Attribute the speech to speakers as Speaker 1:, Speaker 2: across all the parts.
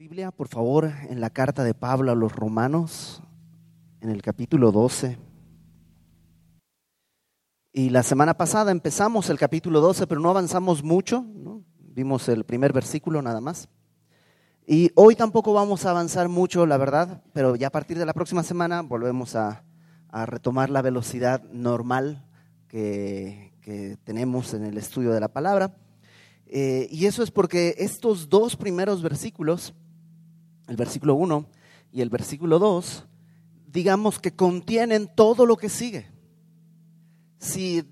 Speaker 1: Biblia, por favor, en la carta de Pablo a los romanos, en el capítulo 12. Y la semana pasada empezamos el capítulo 12, pero no avanzamos mucho, vimos el primer versículo nada más. Y hoy tampoco vamos a avanzar mucho, la verdad, pero ya a partir de la próxima semana volvemos a, retomar la velocidad normal que, tenemos en el estudio de la palabra. Eh, y eso es porque estos dos primeros versículos el versículo 1 y el versículo 2, digamos que contienen todo lo que sigue. Si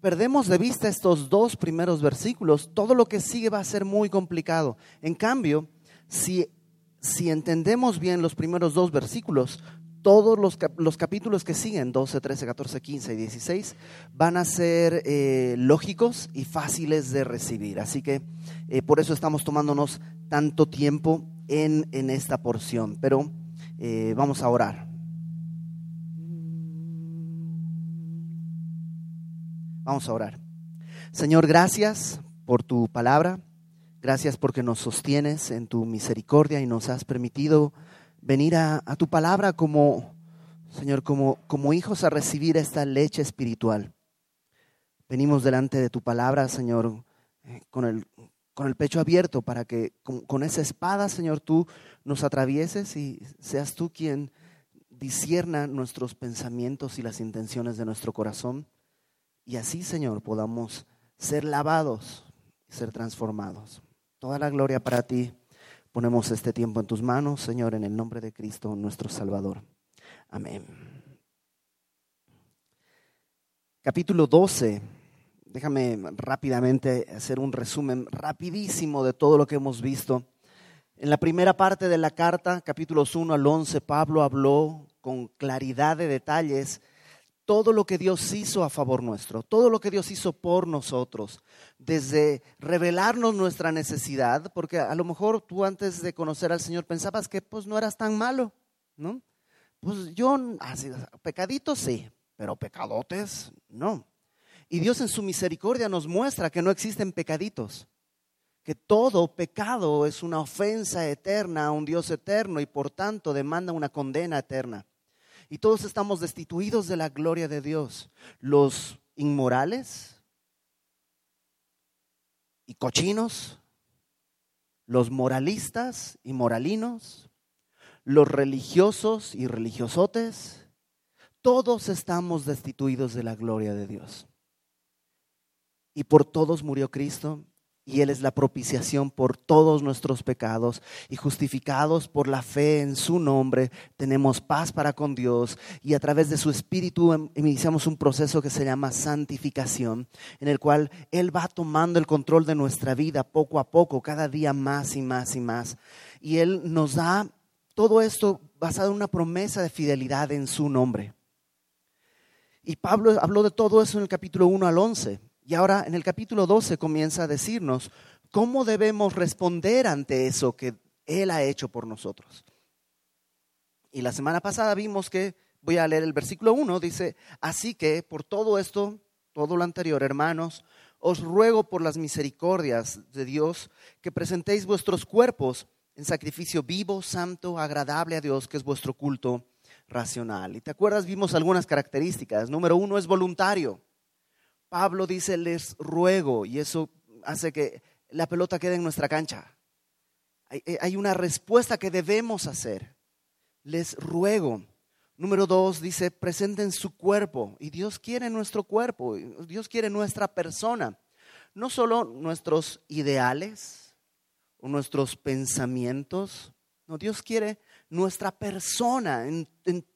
Speaker 1: perdemos de vista estos dos primeros versículos, todo lo que sigue va a ser muy complicado. En cambio, si, si entendemos bien los primeros dos versículos, todos los, los, capítulos que siguen, 12, 13, 14, 15 y 16, van a ser eh, lógicos y fáciles de recibir. Así que eh, por eso estamos tomándonos tanto tiempo en, esta porción, pero eh, vamos a orar. Vamos a orar. Señor, gracias por tu palabra. Gracias porque nos sostienes en tu misericordia y nos has permitido venir a, tu palabra como, Señor, como, como hijos a recibir esta leche espiritual. Venimos delante de tu palabra, Señor, eh, con el, con el pecho abierto para que con, esa espada, Señor, tú nos atravieses y seas tú quien disierna nuestros pensamientos y las intenciones de nuestro corazón. Y así, Señor, podamos ser lavados y ser transformados. Toda la gloria para ti. Ponemos este tiempo en tus manos, Señor, en el nombre de Cristo, nuestro Salvador. Amén. Capítulo 12 Déjame rápidamente hacer un resumen rapidísimo de todo lo que hemos visto. En la primera parte de la carta, capítulos 1 al 11, Pablo habló con claridad de detalles todo lo que Dios hizo a favor nuestro, todo lo que Dios hizo por nosotros, desde revelarnos nuestra necesidad, porque a lo mejor tú antes de conocer al Señor pensabas que pues no eras tan malo, ¿no? Pues yo, pecaditos sí, pero pecadotes no. Y Dios en su misericordia nos muestra que no existen pecaditos, que todo pecado es una ofensa eterna a un Dios eterno y por tanto demanda una condena eterna. Y todos estamos destituidos de la gloria de Dios. Los inmorales y cochinos, los moralistas y moralinos, los religiosos y religiosotes, todos estamos destituidos de la gloria de Dios y por todos murió Cristo. Y Él es la propiciación por todos nuestros pecados y justificados por la fe en su nombre, tenemos paz para con Dios y a través de su Espíritu em, iniciamos un proceso que se llama santificación, en el cual Él va tomando el control de nuestra vida poco a poco, cada día más y más y más. Y Él nos da todo esto basado en una promesa de fidelidad en su nombre. Y Pablo habló de todo eso en el capítulo 1 al 11. Y ahora en el capítulo 12 comienza a decirnos cómo debemos responder ante eso que Él ha hecho por nosotros. Y la semana pasada vimos que, voy a leer el versículo 1, dice, así que por todo esto, todo lo anterior, hermanos, os ruego por las misericordias de Dios que presentéis vuestros cuerpos en sacrificio vivo, santo, agradable a Dios, que es vuestro culto racional. Y te acuerdas, vimos algunas características. Número uno es voluntario. Pablo dice, les ruego, y eso hace que la pelota quede en nuestra cancha. Hay, eh, una respuesta que debemos hacer. Les ruego. Número dos dice, presenten su cuerpo. Y Dios quiere nuestro cuerpo, Dios quiere nuestra persona. No solo nuestros ideales o nuestros pensamientos, no, Dios quiere nuestra persona, en,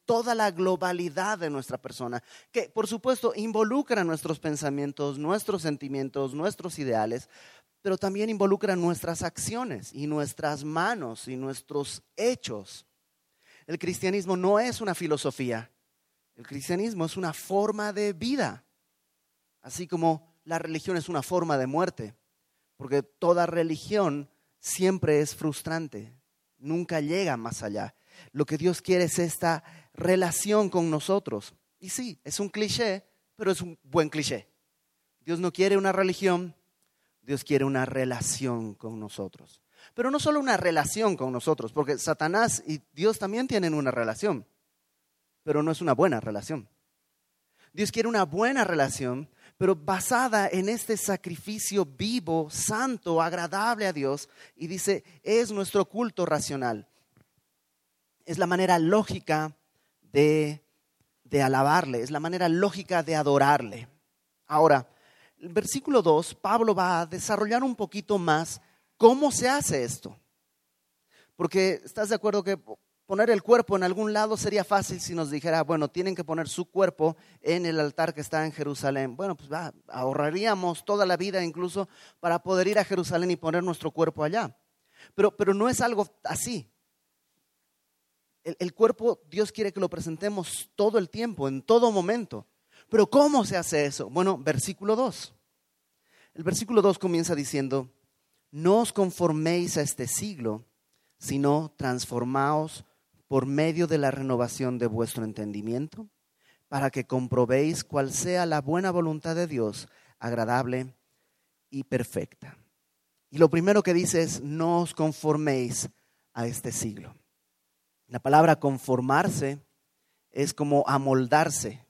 Speaker 1: toda la globalidad de nuestra persona, que por supuesto involucra nuestros pensamientos, nuestros sentimientos, nuestros ideales, pero también involucra nuestras acciones y nuestras manos y nuestros hechos. El cristianismo no es una filosofía, el cristianismo es una forma de vida, así como la religión es una forma de muerte, porque toda religión siempre es frustrante, nunca llega más allá. Lo que Dios quiere es esta relación con nosotros. Y sí, es un cliché, pero es un buen cliché. Dios no quiere una religión, Dios quiere una relación con nosotros. Pero no solo una relación con nosotros, porque Satanás y Dios también tienen una relación, pero no es una buena relación. Dios quiere una buena relación, pero basada en este sacrificio vivo, santo, agradable a Dios, y dice, es nuestro culto racional. Es la manera lógica de, de alabarle, es la manera lógica de adorarle. Ahora, el versículo 2, Pablo va a desarrollar un poquito más cómo se hace esto. Porque estás de acuerdo que poner el cuerpo en algún lado sería fácil si nos dijera, bueno, tienen que poner su cuerpo en el altar que está en Jerusalén. Bueno, pues va, ahorraríamos toda la vida incluso para poder ir a Jerusalén y poner nuestro cuerpo allá. Pero, pero no es algo así. El, el cuerpo Dios quiere que lo presentemos todo el tiempo, en todo momento. Pero ¿cómo se hace eso? Bueno, versículo 2. El versículo 2 comienza diciendo, no os conforméis a este siglo, sino transformaos por medio de la renovación de vuestro entendimiento, para que comprobéis cuál sea la buena voluntad de Dios, agradable y perfecta. Y lo primero que dice es, no os conforméis a este siglo. La palabra conformarse es como amoldarse,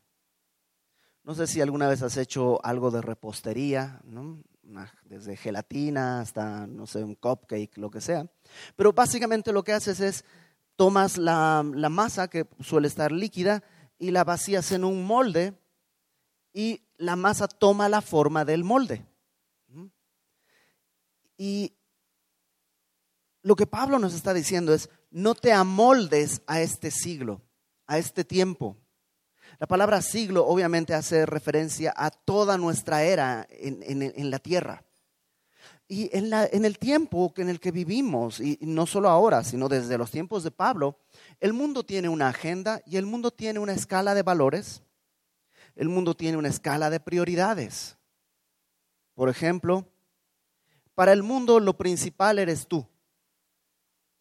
Speaker 1: no sé si alguna vez has hecho algo de repostería, desde gelatina hasta, no sé, un cupcake, lo que sea. Pero básicamente lo que haces es, tomas la, masa que suele estar líquida y la vacías en un molde y la masa toma la forma del molde. Y lo que Pablo nos está diciendo es, no te amoldes a este siglo, a este tiempo. La palabra siglo obviamente hace referencia a toda nuestra era en, la tierra. Y en, en, el tiempo en el que vivimos, y no solo ahora, sino desde los tiempos de Pablo, el mundo tiene una agenda y el mundo tiene una escala de valores, el mundo tiene una escala de prioridades. Por ejemplo, para el mundo lo principal eres tú.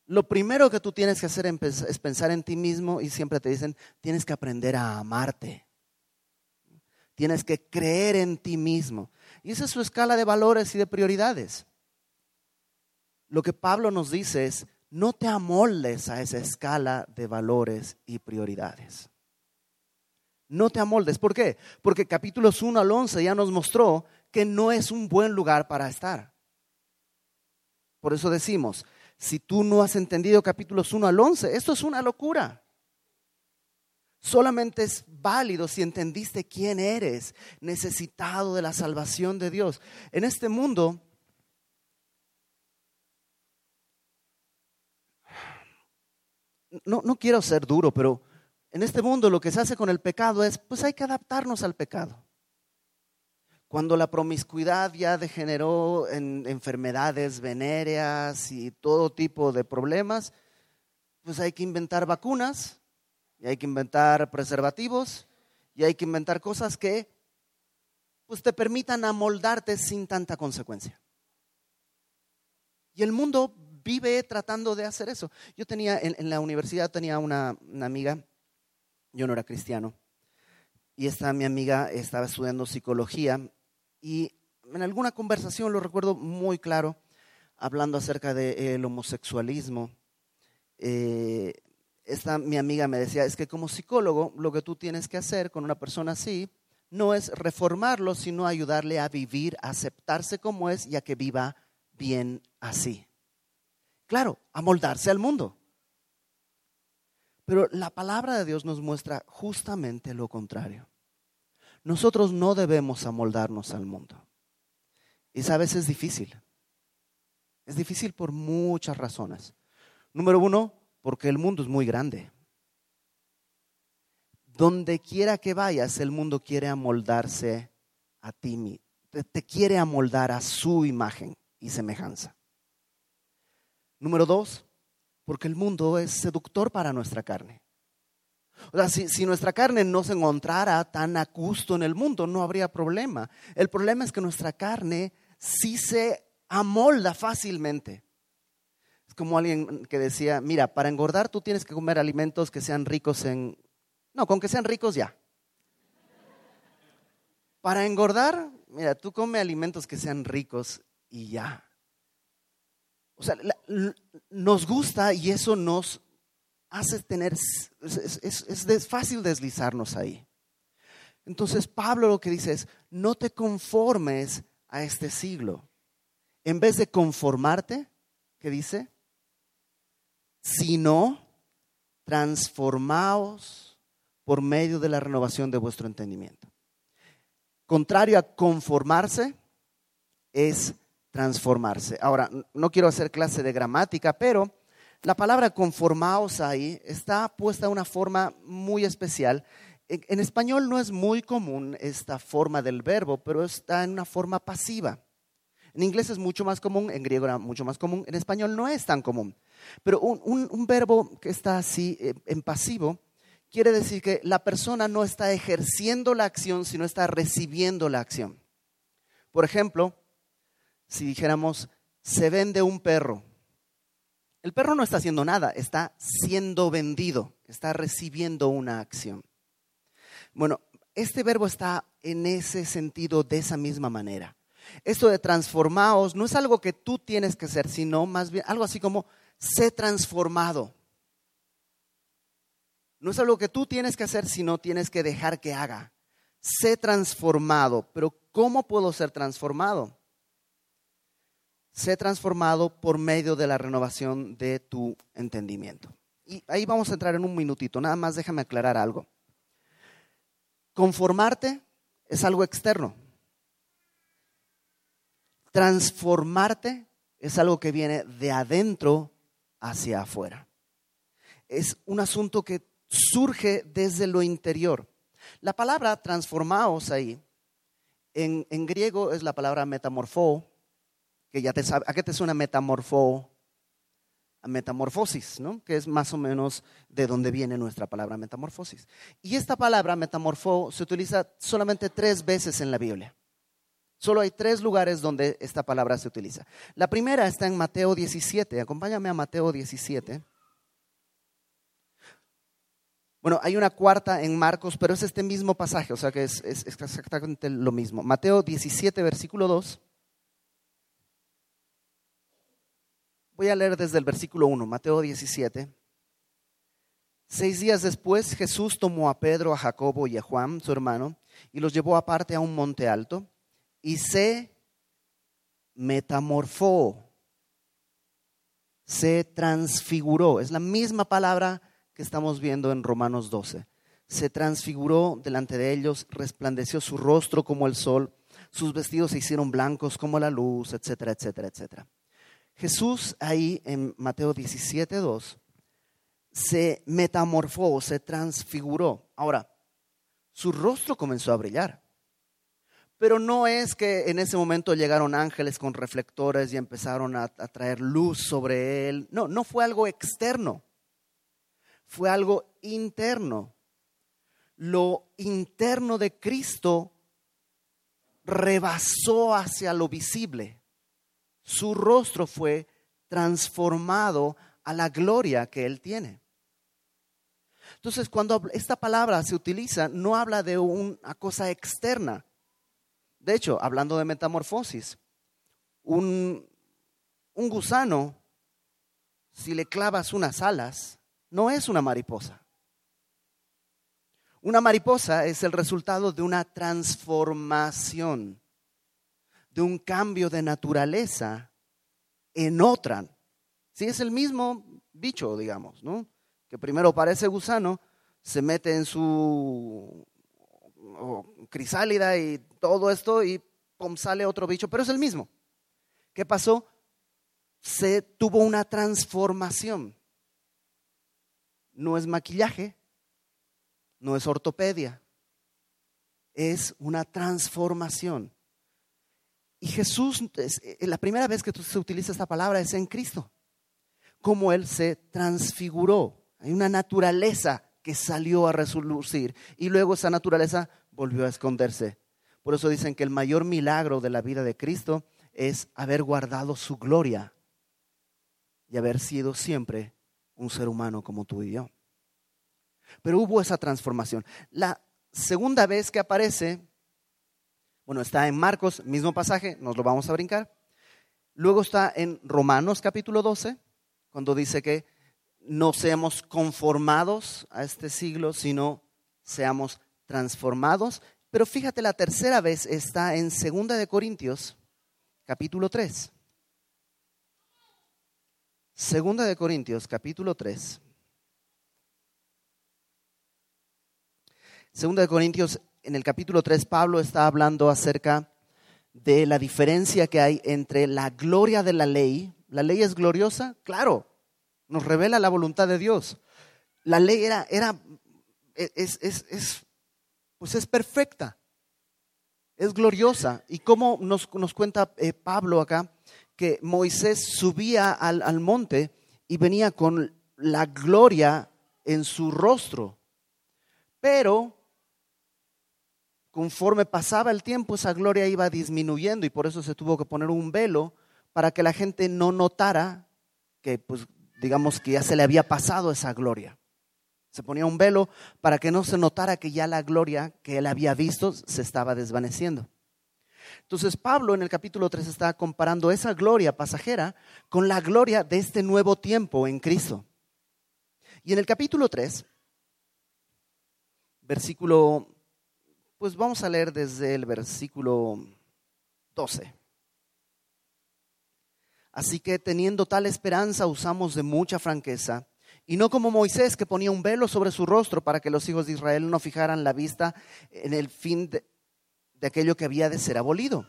Speaker 1: Lo primero que tú tienes que hacer es pensar en ti mismo y siempre te dicen, tienes que aprender a amarte. Tienes que creer en ti mismo. Y esa es su escala de valores y de prioridades. Lo que Pablo nos dice es, no te amoldes a esa escala de valores y prioridades. No te amoldes. ¿Por qué? Porque capítulos 1 al 11 ya nos mostró que no es un buen lugar para estar. Por eso decimos, si tú no has entendido capítulos 1 al 11. Esto es una locura. Solamente es válido si entendiste quién eres, necesitado de la salvación de Dios. En este mundo, no, no quiero ser duro, pero en este mundo lo que se hace con el pecado es, pues hay que adaptarnos al pecado. Cuando la promiscuidad ya degeneró en enfermedades venéreas y todo tipo de problemas, pues hay que inventar vacunas, y hay que inventar preservativos, y hay que inventar cosas que pues te permitan amoldarte sin tanta consecuencia. Y el mundo vive tratando de hacer eso. Yo tenía, en, la universidad tenía una, amiga, yo no era cristiano, y esta mi amiga estaba estudiando psicología y en alguna conversación, lo recuerdo muy claro, hablando acerca del homosexualismo, eh, esta mi amiga me decía, es que como psicólogo lo que tú tienes que hacer con una persona así no es reformarlo, sino ayudarle a vivir, a aceptarse como es y a que viva bien así. Claro, a moldarse al mundo. Pero la palabra de Dios nos muestra justamente lo contrario. Nosotros no debemos amoldarnos al mundo. Y sabes, es difícil. Es difícil por muchas razones. Número uno, porque el mundo es muy grande. Donde quiera que vayas, el mundo quiere amoldarse a ti, te quiere amoldar a su imagen y semejanza. Número dos, porque el mundo es seductor para nuestra carne. O sea, si, nuestra carne no se encontrara tan a gusto en el mundo, no habría problema. El problema es que nuestra carne sí se amolda fácilmente. Como alguien que decía, mira, para engordar tú tienes que comer alimentos que sean ricos en... No, con que sean ricos ya. Para engordar, mira, tú come alimentos que sean ricos y ya. O sea, nos gusta y eso nos hace tener, es fácil deslizarnos ahí. Entonces Pablo lo que dice es, no te conformes a este siglo. En vez de conformarte, ¿qué dice? Sino transformaos por medio de la renovación de vuestro entendimiento. Contrario a conformarse, es transformarse. Ahora, no quiero hacer clase de gramática, pero la palabra conformaos ahí está puesta de una forma muy especial. En, español no es muy común esta forma del verbo, pero está en una forma pasiva. En inglés es mucho más común, en griego era mucho más común, en español no es tan común. Pero un, verbo que está así eh, en pasivo quiere decir que la persona no está ejerciendo la acción, sino está recibiendo la acción. Por ejemplo, si dijéramos, se vende un perro. El perro no está haciendo nada, está siendo vendido, está recibiendo una acción. Bueno, este verbo está en ese sentido de esa misma manera. Esto de transformaos no es algo que tú tienes que ser, sino más bien algo así como sé transformado. No es algo que tú tienes que hacer, sino tienes que dejar que haga. Sé transformado. Pero ¿cómo puedo ser transformado? Sé transformado por medio de la renovación de tu entendimiento. Y ahí vamos a entrar en un minutito. Nada más déjame aclarar algo. Conformarte es algo externo. Transformarte es algo que viene de adentro hacia afuera. Es un asunto que surge desde lo interior. La palabra transformaos ahí, en, griego es la palabra metamorfo, que ya te sabe, ¿a qué te suena metamorfo? Metamorfosis, ¿no? Que es más o menos de donde viene nuestra palabra metamorfosis. Y esta palabra metamorfo se utiliza solamente tres veces en la Biblia. Solo hay tres lugares donde esta palabra se utiliza. La primera está en Mateo 17. Acompáñame a Mateo 17. Bueno, hay una cuarta en Marcos, pero es este mismo pasaje, o sea que es, exactamente lo mismo. Mateo 17, versículo 2. Voy a leer desde el versículo 1, Mateo 17. Seis días después Jesús tomó a Pedro, a Jacobo y a Juan, su hermano, y los llevó aparte a un monte alto y se metamorfó, se transfiguró. Es la misma palabra que estamos viendo en Romanos 12. Se transfiguró delante de ellos, resplandeció su rostro como el sol, sus vestidos se hicieron blancos como la luz, etcétera, etcétera, etcétera. Jesús ahí en Mateo 17, 2, se metamorfó, se transfiguró. Ahora, su rostro comenzó a brillar. Pero no es que en ese momento llegaron ángeles con reflectores y empezaron a, a, traer luz sobre él. No, no fue algo externo fue algo interno. Lo interno de Cristo rebasó hacia lo visible. Su rostro fue transformado a la gloria que Él tiene. Entonces, cuando esta palabra se utiliza, no habla de una cosa externa. De hecho, hablando de metamorfosis, un, un gusano, si le clavas unas alas, no es una mariposa. Una mariposa es el resultado de una transformación, de un cambio de naturaleza en otra. Si es el mismo bicho, digamos, ¿no? Que primero parece gusano, se mete en su crisálida y todo esto y pum, sale otro bicho, pero es el mismo. ¿Qué pasó? Se tuvo una transformación no es maquillaje, no es ortopedia, es una transformación. Y Jesús, eh, la primera vez que se utiliza esta palabra es en Cristo, como Él se transfiguró. Hay una naturaleza que salió a relucir y luego esa naturaleza volvió a esconderse. Por eso dicen que el mayor milagro de la vida de Cristo es haber guardado su gloria y haber sido siempre un ser humano como tú y yo. Pero hubo esa transformación. La segunda vez que aparece, bueno, está en Marcos, mismo pasaje, nos lo vamos a brincar. Luego está en Romanos capítulo 12, cuando dice que no seamos conformados a este siglo, sino seamos transformados. Pero fíjate, la tercera vez está en Segunda de Corintios, capítulo 3. Segunda de Corintios, capítulo 3. Segunda de Corintios, en el capítulo 3, Pablo está hablando acerca de la diferencia que hay entre la gloria de la ley. ¿La ley es gloriosa? Claro, nos revela la voluntad de Dios. La ley era, era es, es, es, pues es perfecta, es gloriosa. ¿Y cómo nos, nos cuenta eh, Pablo acá? que Moisés subía al, al monte y venía con la gloria en su rostro. Pero conforme pasaba el tiempo, esa gloria iba disminuyendo y por eso se tuvo que poner un velo para que la gente no notara que, pues, digamos que ya se le había pasado esa gloria. Se ponía un velo para que no se notara que ya la gloria que él había visto se estaba desvaneciendo. Entonces Pablo en el capítulo 3 está comparando esa gloria pasajera con la gloria de este nuevo tiempo en Cristo. Y en el capítulo 3, versículo, pues vamos a leer desde el versículo 12. Así que teniendo tal esperanza usamos de mucha franqueza, y no como Moisés que ponía un velo sobre su rostro para que los hijos de Israel no fijaran la vista en el fin de, aquello que había de ser abolido.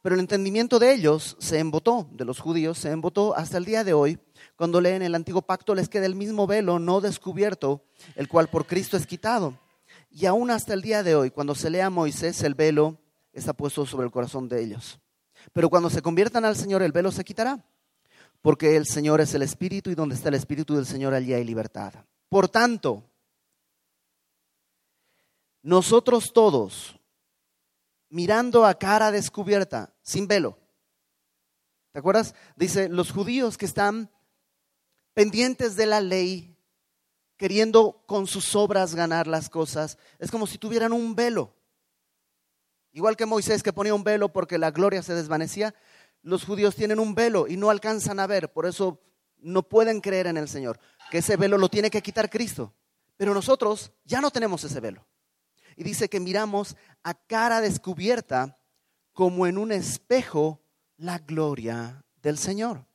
Speaker 1: Pero el entendimiento de ellos se embotó, de los judíos se embotó hasta el día de hoy. Cuando leen el antiguo pacto les queda el mismo velo no descubierto, el cual por Cristo es quitado. Y aún hasta el día de hoy, cuando se lea a Moisés, el velo está puesto sobre el corazón de ellos. Pero cuando se conviertan al Señor, el velo se quitará, porque el Señor es el Espíritu y donde está el Espíritu del Señor, allí hay libertad. Por tanto, nosotros todos, mirando a cara descubierta, sin velo. ¿Te acuerdas? Dice, los judíos que están pendientes de la ley, queriendo con sus obras ganar las cosas, es como si tuvieran un velo. Igual que Moisés que ponía un velo porque la gloria se desvanecía, los judíos tienen un velo y no alcanzan a ver, por eso no pueden creer en el Señor, que ese velo lo tiene que quitar Cristo. Pero nosotros ya no tenemos ese velo. Y dice que miramos a cara descubierta como en un espejo la gloria del Señor.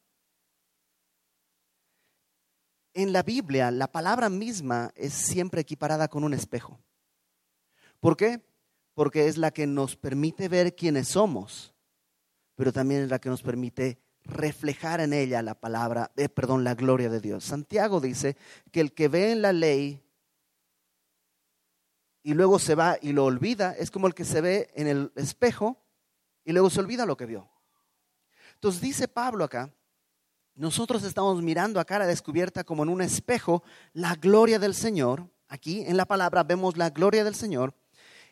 Speaker 1: En la Biblia la palabra misma es siempre equiparada con un espejo. ¿Por qué? Porque es la que nos permite ver quiénes somos, pero también es la que nos permite reflejar en ella la palabra, eh, perdón, la gloria de Dios. Santiago dice que el que ve en la ley y luego se va y lo olvida, es como el que se ve en el espejo y luego se olvida lo que vio. Entonces dice Pablo acá, nosotros estamos mirando a cara descubierta como en un espejo la gloria del Señor. Aquí en la palabra vemos la gloria del Señor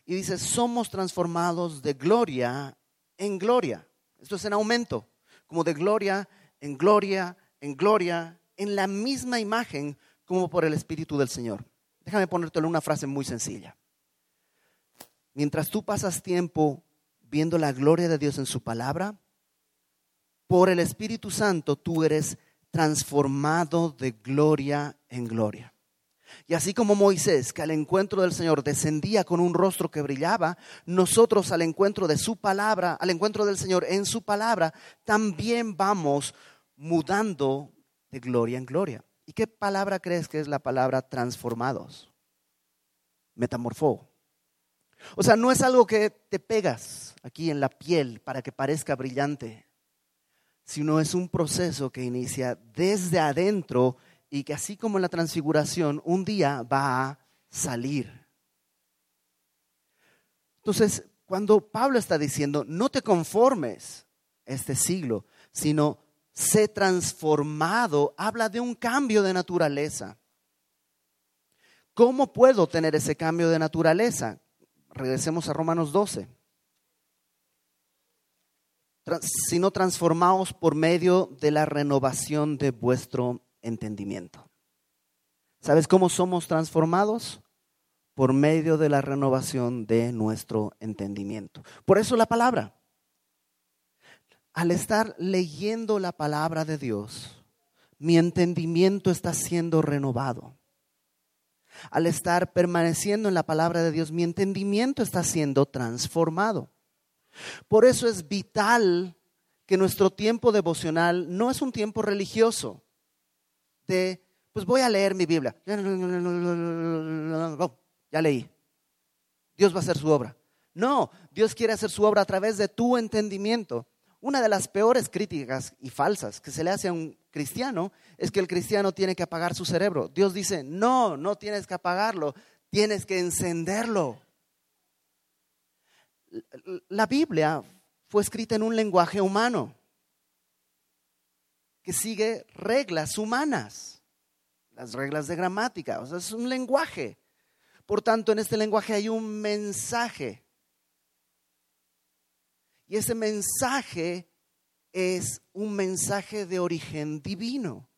Speaker 1: y dice, somos transformados de gloria en gloria. Esto es en aumento, como de gloria en gloria en gloria, en la misma imagen como por el Espíritu del Señor. Déjame ponértelo una frase muy sencilla. Mientras tú pasas tiempo viendo la gloria de Dios en su palabra, por el Espíritu Santo tú eres transformado de gloria en gloria. Y así como Moisés, que al encuentro del Señor descendía con un rostro que brillaba, nosotros al encuentro de su palabra, al encuentro del Señor en su palabra, también vamos mudando de gloria en gloria. ¿Y qué palabra crees que es la palabra transformados? Metamorfó. O sea, no es algo que te pegas aquí en la piel para que parezca brillante, sino es un proceso que inicia desde adentro y que así como en la transfiguración, un día va a salir. Entonces, cuando Pablo está diciendo, no te conformes este siglo, sino sé transformado, habla de un cambio de naturaleza. ¿Cómo puedo tener ese cambio de naturaleza? Regresemos a Romanos 12. Sino transformaos por medio de la renovación de vuestro entendimiento. ¿Sabes cómo somos transformados? Por medio de la renovación de nuestro entendimiento. Por eso la palabra. al estar leyendo la palabra de Dios, mi entendimiento está siendo renovado. Al estar permaneciendo en la palabra de Dios, mi entendimiento está siendo transformado. Por eso es vital que nuestro tiempo devocional no es un tiempo religioso de, pues voy a leer mi Biblia. Ya leí. Dios va a hacer su obra. No, Dios quiere hacer su obra a través de tu entendimiento. Una de las peores críticas y falsas que se le hace a un cristiano es que el cristiano tiene que apagar su cerebro. Dios dice, no, no tienes que apagarlo, tienes que encenderlo. La Biblia fue escrita en un lenguaje humano que sigue reglas humanas, las reglas de gramática, o sea, es un lenguaje. Por tanto, en este lenguaje hay un mensaje y ese mensaje es un mensaje de origen divino,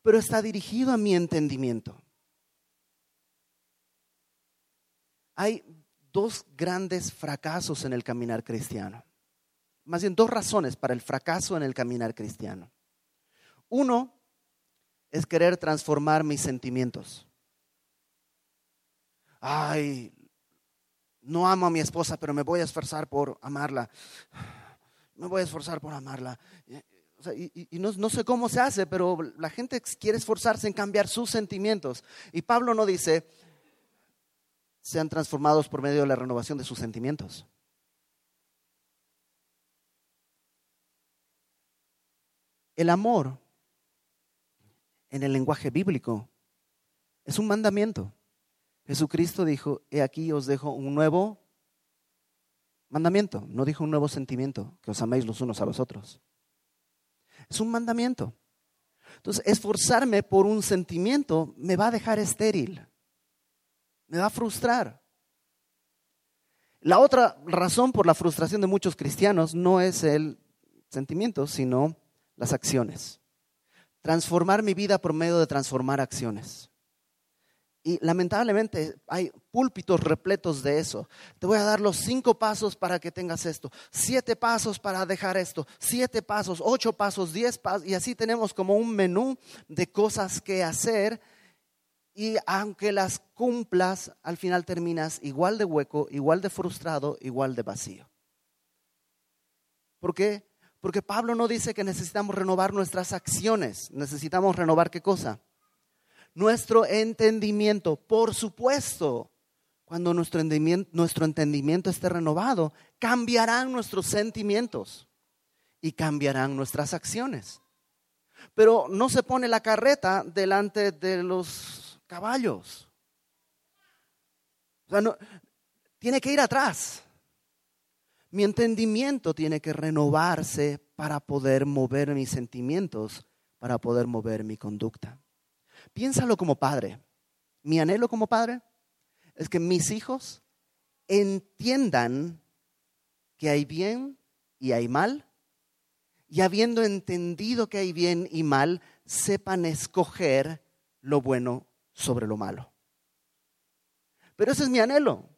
Speaker 1: pero está dirigido a mi entendimiento. Hay dos grandes fracasos en el caminar cristiano. Más bien dos razones para el fracaso en el caminar cristiano. Uno es querer transformar mis sentimientos. Ay, no amo a mi esposa, pero me voy a esforzar por amarla. Me voy a esforzar por amarla. y, no, no, sé cómo se hace, pero la gente quiere esforzarse en cambiar sus sentimientos. Y Pablo no dice, sean transformados por medio de la renovación de sus sentimientos. El amor, en el lenguaje bíblico, es un mandamiento. Jesucristo dijo, he aquí os dejo un nuevo mandamiento, no dijo un nuevo sentimiento, que os améis los unos a los otros. Es un mandamiento. Entonces, esforzarme por un sentimiento me va a dejar estéril, me va a frustrar. La otra razón por la frustración de muchos cristianos no es el sentimiento, sino las acciones. Transformar mi vida por medio de transformar acciones. Y lamentablemente hay púlpitos repletos de eso. Te voy a dar los cinco pasos para que tengas esto, siete pasos para dejar esto, siete pasos, ocho pasos, diez pasos. Y así tenemos como un menú de cosas que hacer. Y aunque las cumplas, al final terminas igual de hueco, igual de frustrado, igual de vacío. ¿Por qué? Porque Pablo no dice que necesitamos renovar nuestras acciones. Necesitamos renovar qué cosa? nuestro entendimiento. Por supuesto, cuando nuestro entendimiento, esté renovado, cambiarán nuestros sentimientos y cambiarán nuestras acciones. Pero no se pone la carreta delante de los caballos. O sea, no, tiene que ir atrás. Mi entendimiento tiene que renovarse para poder mover mis sentimientos, para poder mover mi conducta. Piénsalo como padre. Mi anhelo como padre es que mis hijos entiendan que hay bien y hay mal, y habiendo entendido que hay bien y mal, sepan escoger lo bueno sobre lo malo. Pero ese es mi anhelo.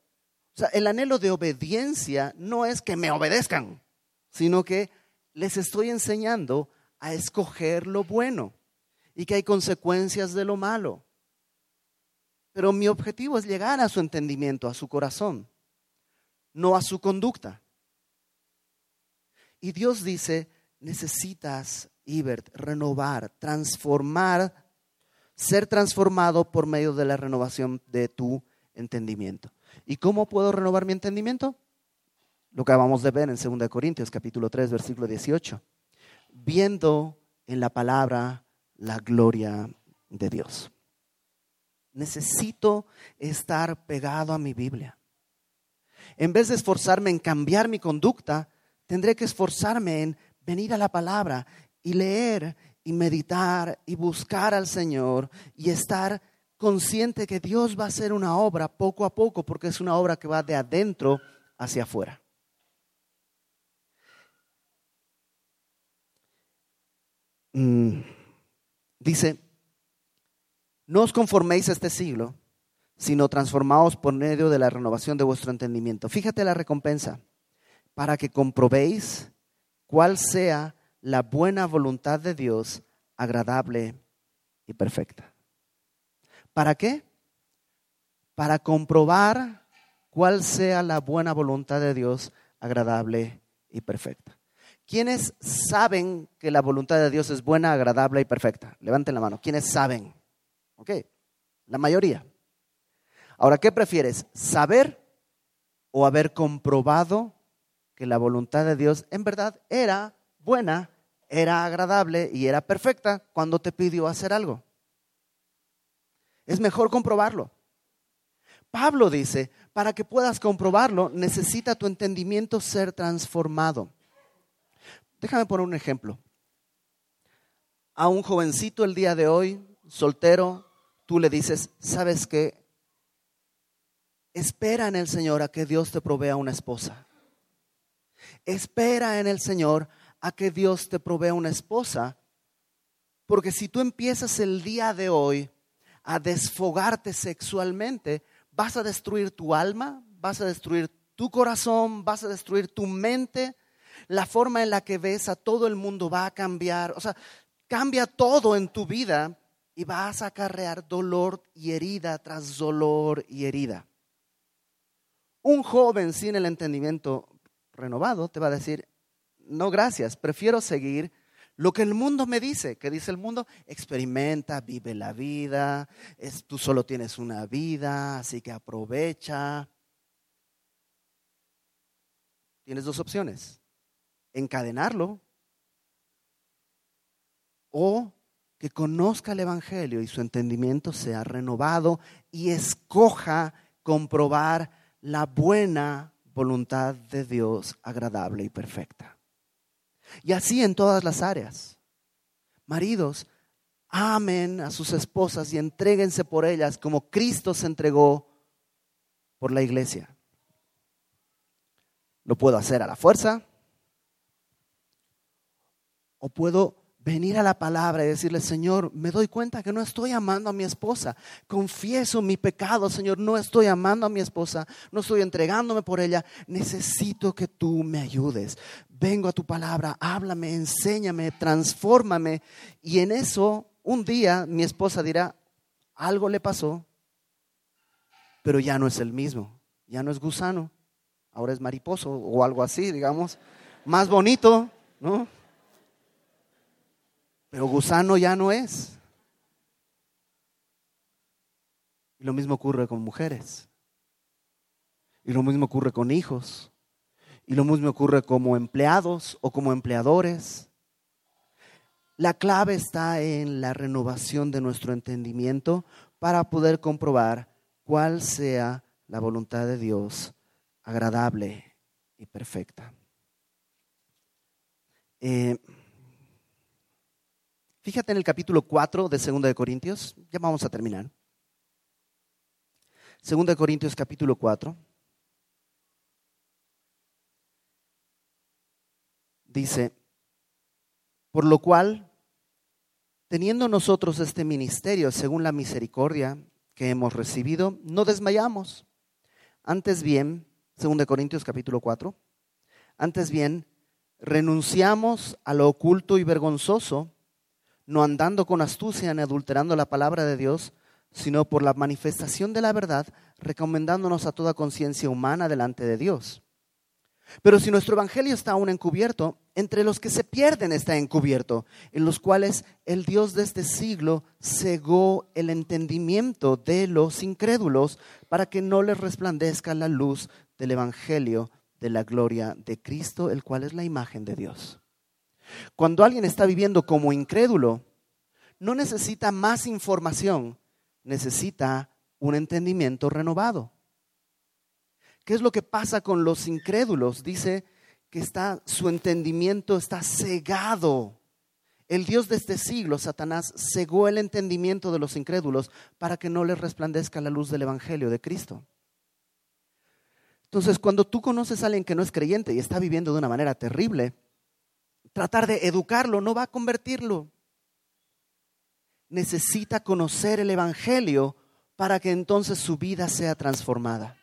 Speaker 1: O sea, el anhelo de obediencia no es que me obedezcan, sino que les estoy enseñando a escoger lo bueno y que hay consecuencias de lo malo. Pero mi objetivo es llegar a su entendimiento, a su corazón, no a su conducta. Y Dios dice, necesitas, Ibert, renovar, transformar, ser transformado por medio de la renovación de tu entendimiento. ¿Y cómo puedo renovar mi entendimiento? Lo que acabamos de ver en 2 Corintios capítulo 3 versículo 18. Viendo en la palabra la gloria de Dios. Necesito estar pegado a mi Biblia. En vez de esforzarme en cambiar mi conducta, tendré que esforzarme en venir a la palabra y leer y meditar y buscar al Señor y estar consciente que Dios va a hacer una obra poco a poco porque es una obra que va de adentro hacia afuera. Mm. Dice, no os conforméis a este siglo, sino transformaos por medio de la renovación de vuestro entendimiento. Fíjate la recompensa, para que comprobéis cuál sea la buena voluntad de Dios, agradable y perfecta. ¿Para qué? Para comprobar cuál sea la buena voluntad de Dios, agradable y perfecta. ¿Quiénes saben que la voluntad de Dios es buena, agradable y perfecta? Levanten la mano. ¿Quiénes saben? Ok, la mayoría. Ahora, ¿qué prefieres? ¿Saber o haber comprobado que la voluntad de Dios en verdad era buena, era agradable y era perfecta cuando te pidió hacer algo? Es mejor comprobarlo. Pablo dice, para que puedas comprobarlo, necesita tu entendimiento ser transformado. Déjame poner un ejemplo. A un jovencito el día de hoy, soltero, tú le dices, ¿sabes qué? Espera en el Señor a que Dios te provea una esposa. Espera en el Señor a que Dios te provea una esposa. Porque si tú empiezas el día de hoy a desfogarte sexualmente, vas a destruir tu alma, vas a destruir tu corazón, vas a destruir tu mente, la forma en la que ves a todo el mundo va a cambiar. O sea, cambia todo en tu vida y vas a acarrear dolor y herida tras dolor y herida. Un joven sin el entendimiento renovado te va a decir, no gracias, prefiero seguir lo que el mundo me dice, que dice el mundo, experimenta, vive la vida, es, tú solo tienes una vida, así que aprovecha. Tienes dos opciones, encadenarlo o que conozca el Evangelio y su entendimiento sea renovado y escoja comprobar la buena voluntad de Dios agradable y perfecta. Y así en todas las áreas. Maridos, amen a sus esposas y entréguense por ellas como Cristo se entregó por la iglesia. Lo puedo hacer a la fuerza o puedo venir a la palabra y decirle, Señor, me doy cuenta que no estoy amando a mi esposa. Confieso mi pecado, Señor, no estoy amando a mi esposa, no estoy entregándome por ella. Necesito que tú me ayudes. Vengo a tu palabra, háblame, enséñame, transfórmame. Y en eso, un día mi esposa dirá, algo le pasó, pero ya no es el mismo, ya no es gusano, ahora es mariposo o algo así, digamos, más bonito, ¿no? Pero gusano ya no es. Y lo mismo ocurre con mujeres. Y lo mismo ocurre con hijos. Y lo mismo ocurre como empleados o como empleadores. La clave está en la renovación de nuestro entendimiento para poder comprobar cuál sea la voluntad de Dios agradable y perfecta. Eh, Fíjate en el capítulo 4 de 2 de Corintios, ya vamos a terminar. 2 de Corintios capítulo 4. Dice, por lo cual, teniendo nosotros este ministerio según la misericordia que hemos recibido, no desmayamos. Antes bien, 2 de Corintios capítulo 4, antes bien, renunciamos a lo oculto y vergonzoso no andando con astucia ni adulterando la palabra de Dios, sino por la manifestación de la verdad, recomendándonos a toda conciencia humana delante de Dios. Pero si nuestro evangelio está aún encubierto, entre los que se pierden está encubierto, en los cuales el Dios de este siglo cegó el entendimiento de los incrédulos para que no les resplandezca la luz del evangelio de la gloria de Cristo, el cual es la imagen de Dios. Cuando alguien está viviendo como incrédulo, no necesita más información, necesita un entendimiento renovado. ¿Qué es lo que pasa con los incrédulos? Dice que está, su entendimiento está cegado. El Dios de este siglo, Satanás, cegó el entendimiento de los incrédulos para que no les resplandezca la luz del Evangelio de Cristo. Entonces, cuando tú conoces a alguien que no es creyente y está viviendo de una manera terrible, tratar de educarlo no va a convertirlo. Necesita conocer el Evangelio para que entonces su vida sea transformada.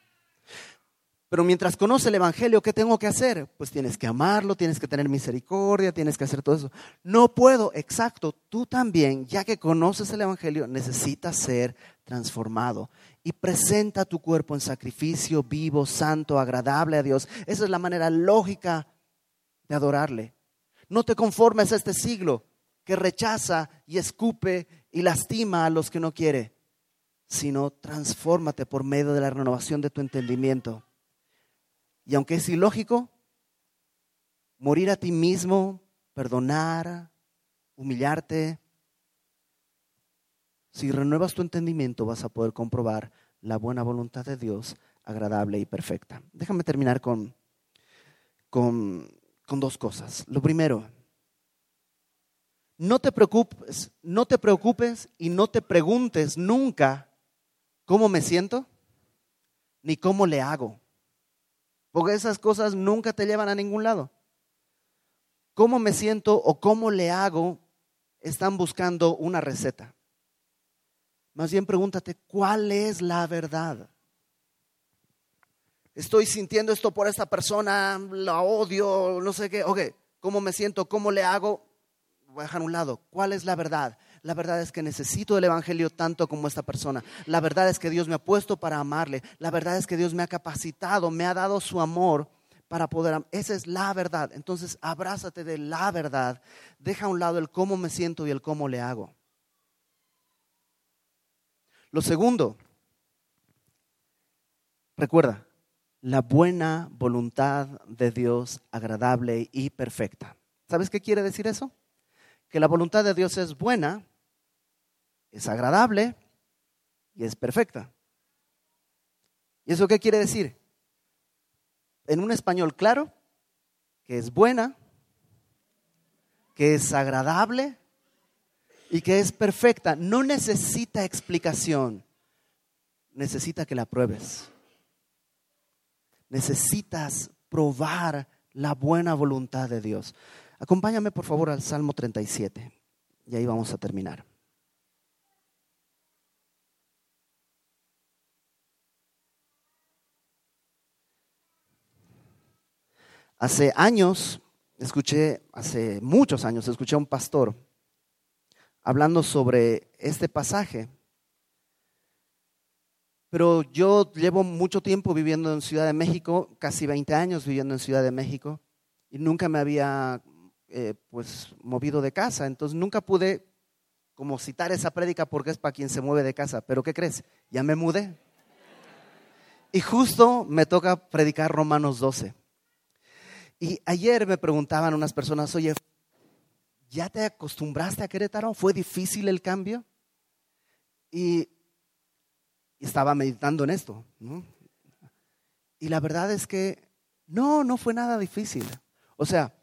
Speaker 1: Pero mientras conoce el Evangelio, ¿qué tengo que hacer? Pues tienes que amarlo, tienes que tener misericordia, tienes que hacer todo eso. No puedo, exacto, tú también, ya que conoces el Evangelio, necesitas ser transformado. Y presenta tu cuerpo en sacrificio vivo, santo, agradable a Dios. Esa es la manera lógica de adorarle. No te conformes a este siglo que rechaza y escupe y lastima a los que no quiere, sino transfórmate por medio de la renovación de tu entendimiento. Y aunque es ilógico, morir a ti mismo, perdonar, humillarte, si renuevas tu entendimiento vas a poder comprobar la buena voluntad de Dios, agradable y perfecta. Déjame terminar con, con, con dos cosas. Lo primero, no te preocupes, no te preocupes y no te preguntes nunca cómo me siento ni cómo le hago. Porque esas cosas nunca te llevan a ningún lado. ¿Cómo me siento o cómo le hago? Están buscando una receta. Más bien pregúntate, ¿cuál es la verdad? Estoy sintiendo esto por esta persona, la odio, no sé qué. Ok, ¿cómo me siento? ¿Cómo le hago? Voy a dejar a un lado. ¿Cuál es la verdad? La verdad es que necesito el Evangelio tanto como esta persona. La verdad es que Dios me ha puesto para amarle. La verdad es que Dios me ha capacitado, me ha dado su amor para poder... Esa es la verdad. Entonces, abrázate de la verdad. Deja a un lado el cómo me siento y el cómo le hago. Lo segundo, recuerda, la buena voluntad de Dios agradable y perfecta. ¿Sabes qué quiere decir eso? Que la voluntad de Dios es buena, es agradable y es perfecta. ¿Y eso qué quiere decir? En un español claro, que es buena, que es agradable y que es perfecta. No necesita explicación, necesita que la pruebes. Necesitas probar la buena voluntad de Dios. Acompáñame por favor al Salmo 37 y ahí vamos a terminar. Hace años, escuché, hace muchos años, escuché a un pastor hablando sobre este pasaje. Pero yo llevo mucho tiempo viviendo en Ciudad de México, casi 20 años viviendo en Ciudad de México, y nunca me había eh, pues movido de casa, entonces nunca pude como citar esa prédica porque es para quien se mueve de casa. Pero ¿qué crees? Ya me mudé. Y justo me toca predicar Romanos 12. Y ayer me preguntaban unas personas, oye, ¿ya te acostumbraste a Querétaro? ¿Fue difícil el cambio? Y, estaba meditando en esto. Y la verdad es que no, no fue nada difícil. O sea,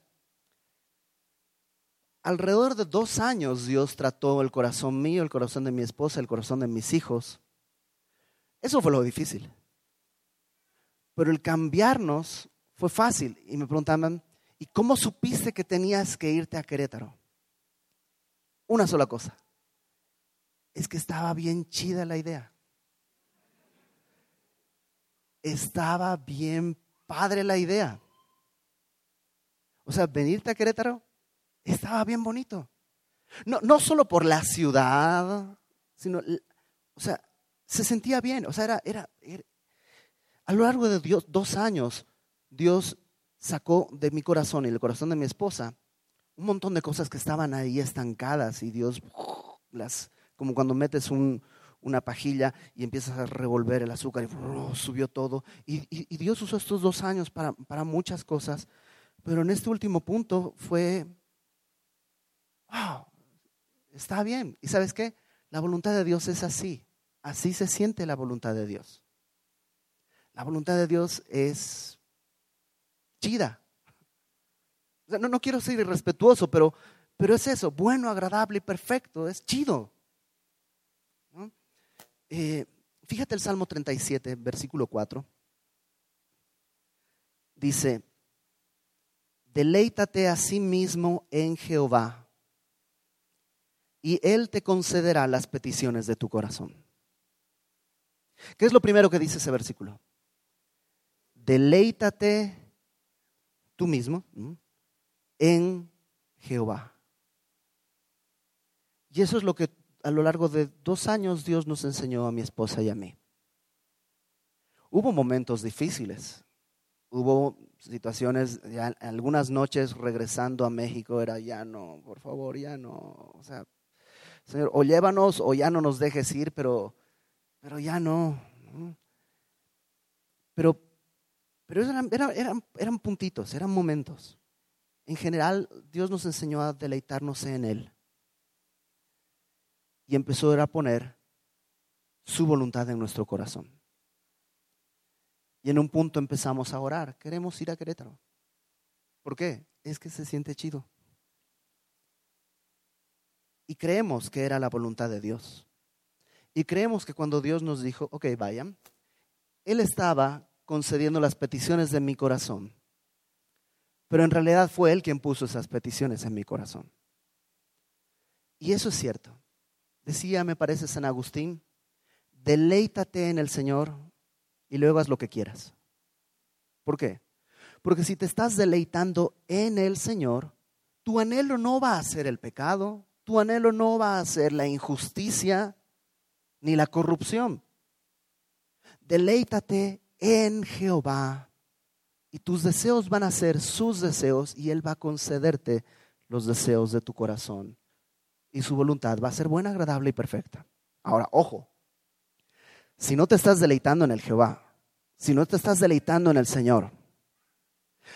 Speaker 1: alrededor de dos años Dios trató el corazón mío, el corazón de mi esposa, el corazón de mis hijos. Eso fue lo difícil. Pero el cambiarnos fue fácil. Y me preguntaban, ¿y cómo supiste que tenías que irte a Querétaro? Una sola cosa. Es que estaba bien chida la idea. Estaba bien padre la idea. O sea, venirte a Querétaro estaba bien bonito. No, no solo por la ciudad, sino, o sea, se sentía bien. O sea, era, era, a lo largo de Dios, dos años, Dios sacó de mi corazón y del corazón de mi esposa un montón de cosas que estaban ahí estancadas y Dios las, como cuando metes una pajilla y empiezas a revolver el azúcar y subió todo. Y, Dios usó estos dos años para, para muchas cosas, pero en este último punto fue, wow, está bien. ¿Y sabes qué? La voluntad de Dios es así. Así se siente la voluntad de Dios. La voluntad de Dios es chida. no, no quiero ser irrespetuoso, pero, pero es eso, bueno, agradable y perfecto, es chido. Eh, fíjate el Salmo 37, versículo 4. Dice, deleítate a sí mismo en Jehová y Él te concederá las peticiones de tu corazón. ¿Qué es lo primero que dice ese versículo? deleítate tú mismo en Jehová. Y eso es lo que a lo largo de dos años Dios nos enseñó a mi esposa y a mí. Hubo momentos difíciles, hubo situaciones, algunas noches regresando a México era ya no, por favor, ya no, o sea, Señor, o llévanos o ya no nos dejes ir, pero, pero ya no. Pero, pero eran, eran, eran puntitos, eran momentos. En general, Dios nos enseñó a deleitarnos en Él. Y empezó a poner su voluntad en nuestro corazón. Y en un punto empezamos a orar. Queremos ir a Querétaro. ¿Por qué? Es que se siente chido. Y creemos que era la voluntad de Dios. Y creemos que cuando Dios nos dijo, ok, vayan, Él estaba concediendo las peticiones de mi corazón. Pero en realidad fue Él quien puso esas peticiones en mi corazón. Y eso es cierto. Decía, me parece San Agustín, deleítate en el Señor y luego haz lo que quieras. ¿Por qué? Porque si te estás deleitando en el Señor, tu anhelo no va a ser el pecado, tu anhelo no va a ser la injusticia ni la corrupción. Deleítate en Jehová y tus deseos van a ser sus deseos y Él va a concederte los deseos de tu corazón. Y su voluntad va a ser buena, agradable y perfecta. Ahora, ojo, si no te estás deleitando en el Jehová, si no te estás deleitando en el Señor,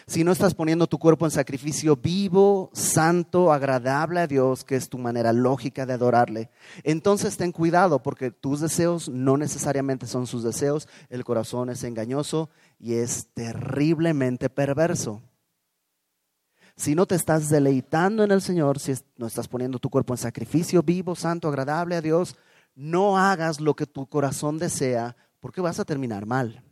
Speaker 1: si no estás poniendo tu cuerpo en sacrificio vivo, santo, agradable a Dios, que es tu manera lógica de adorarle, entonces ten cuidado porque tus deseos no necesariamente son sus deseos, el corazón es engañoso y es terriblemente perverso. Si no te estás deleitando en el Señor, si no estás poniendo tu cuerpo en sacrificio vivo, santo, agradable a Dios, no hagas lo que tu corazón desea porque vas a terminar mal.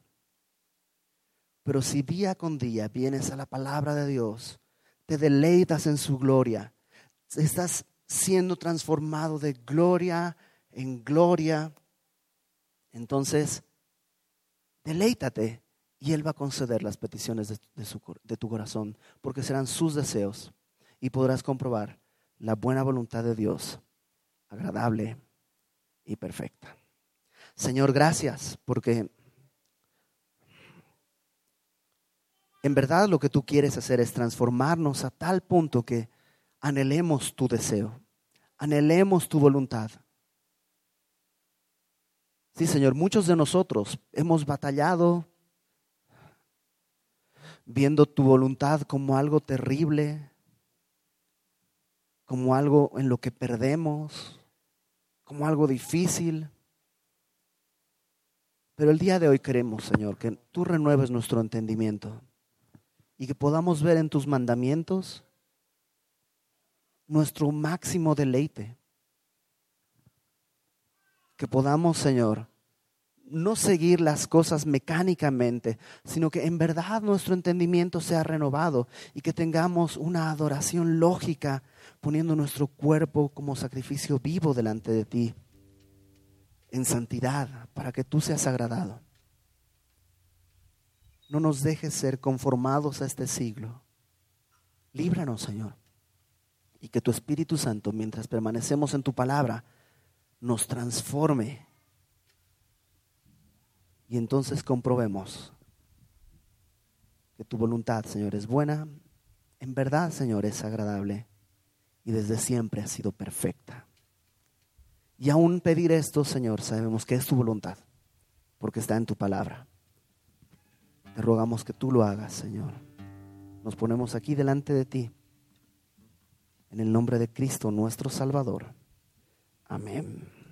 Speaker 1: Pero si día con día vienes a la palabra de Dios, te deleitas en su gloria, estás siendo transformado de gloria en gloria, entonces deleítate y Él va a conceder las peticiones de, tu corazón, porque serán sus deseos y podrás comprobar la buena voluntad de Dios, agradable y perfecta. Señor, gracias porque En verdad lo que tú quieres hacer es transformarnos a tal punto que anhelemos tu deseo, anhelemos tu voluntad. Sí, Señor, muchos de nosotros hemos batallado viendo tu voluntad como algo terrible, como algo en lo que perdemos, como algo difícil. Pero el día de hoy queremos, Señor, que tú renueves nuestro entendimiento y que podamos ver en tus mandamientos nuestro máximo deleite. Que podamos, Señor, no seguir las cosas mecánicamente, sino que en verdad nuestro entendimiento sea renovado y que tengamos una adoración lógica poniendo nuestro cuerpo como sacrificio vivo delante de ti, en santidad, para que tú seas agradado. No nos dejes ser conformados a este siglo. Líbranos, Señor. Y que tu Espíritu Santo, mientras permanecemos en tu palabra, nos transforme. Y entonces comprobemos que tu voluntad, Señor, es buena, en verdad, Señor, es agradable y desde siempre ha sido perfecta. Y aún pedir esto, Señor, sabemos que es tu voluntad, porque está en tu palabra. Te rogamos que tú lo hagas, Señor. Nos ponemos aquí delante de ti. En el nombre de Cristo, nuestro Salvador. Amén.